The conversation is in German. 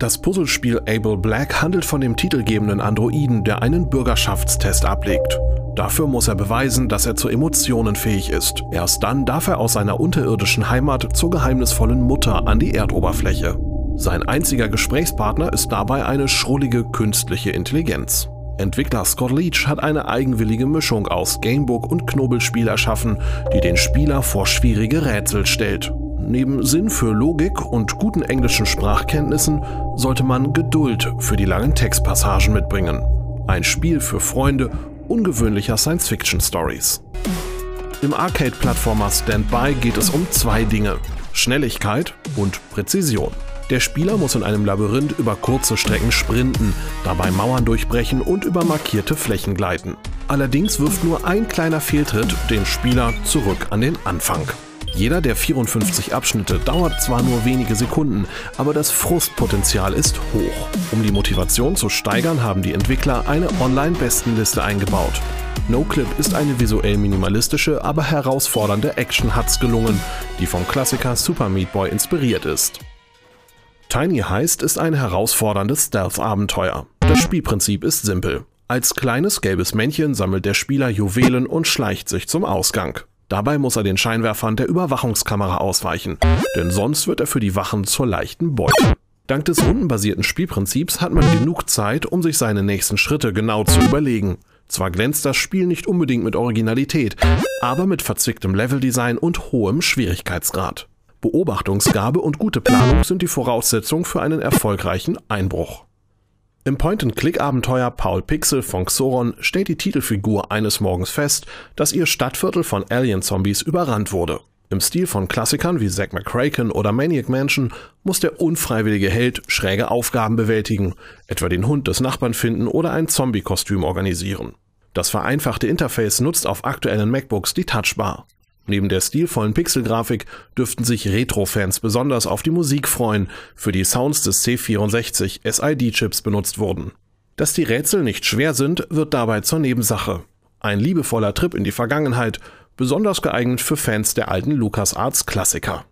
Das Puzzlespiel Able Black handelt von dem titelgebenden Androiden, der einen Bürgerschaftstest ablegt. Dafür muss er beweisen, dass er zu Emotionen fähig ist. Erst dann darf er aus seiner unterirdischen Heimat zur geheimnisvollen Mutter an die Erdoberfläche. Sein einziger Gesprächspartner ist dabei eine schrullige künstliche Intelligenz. Entwickler Scott Leach hat eine eigenwillige Mischung aus Gamebook und Knobelspiel erschaffen, die den Spieler vor schwierige Rätsel stellt. Neben Sinn für Logik und guten englischen Sprachkenntnissen sollte man Geduld für die langen Textpassagen mitbringen. Ein Spiel für Freunde ungewöhnlicher Science-Fiction-Stories. Im Arcade-Plattformer Standby geht es um zwei Dinge: Schnelligkeit und Präzision. Der Spieler muss in einem Labyrinth über kurze Strecken sprinten, dabei Mauern durchbrechen und über markierte Flächen gleiten. Allerdings wirft nur ein kleiner Fehltritt den Spieler zurück an den Anfang. Jeder der 54 Abschnitte dauert zwar nur wenige Sekunden, aber das Frustpotenzial ist hoch. Um die Motivation zu steigern, haben die Entwickler eine Online-Bestenliste eingebaut. NoClip ist eine visuell minimalistische, aber herausfordernde Action-Hutz gelungen, die vom Klassiker Super Meat Boy inspiriert ist. Tiny Heist ist ein herausforderndes Stealth-Abenteuer. Das Spielprinzip ist simpel. Als kleines gelbes Männchen sammelt der Spieler Juwelen und schleicht sich zum Ausgang. Dabei muss er den Scheinwerfern der Überwachungskamera ausweichen, denn sonst wird er für die Wachen zur leichten Beute. Dank des rundenbasierten Spielprinzips hat man genug Zeit, um sich seine nächsten Schritte genau zu überlegen. Zwar glänzt das Spiel nicht unbedingt mit Originalität, aber mit verzwicktem Leveldesign und hohem Schwierigkeitsgrad. Beobachtungsgabe und gute Planung sind die Voraussetzung für einen erfolgreichen Einbruch. Im Point-and-Click-Abenteuer Paul Pixel von Xoron stellt die Titelfigur eines Morgens fest, dass ihr Stadtviertel von Alien-Zombies überrannt wurde. Im Stil von Klassikern wie Zack McCracken oder Maniac Mansion muss der unfreiwillige Held schräge Aufgaben bewältigen, etwa den Hund des Nachbarn finden oder ein Zombie-Kostüm organisieren. Das vereinfachte Interface nutzt auf aktuellen MacBooks die Touchbar. Neben der stilvollen Pixelgrafik dürften sich Retro-Fans besonders auf die Musik freuen, für die Sounds des C64 SID-Chips benutzt wurden. Dass die Rätsel nicht schwer sind, wird dabei zur Nebensache. Ein liebevoller Trip in die Vergangenheit, besonders geeignet für Fans der alten LucasArts Klassiker.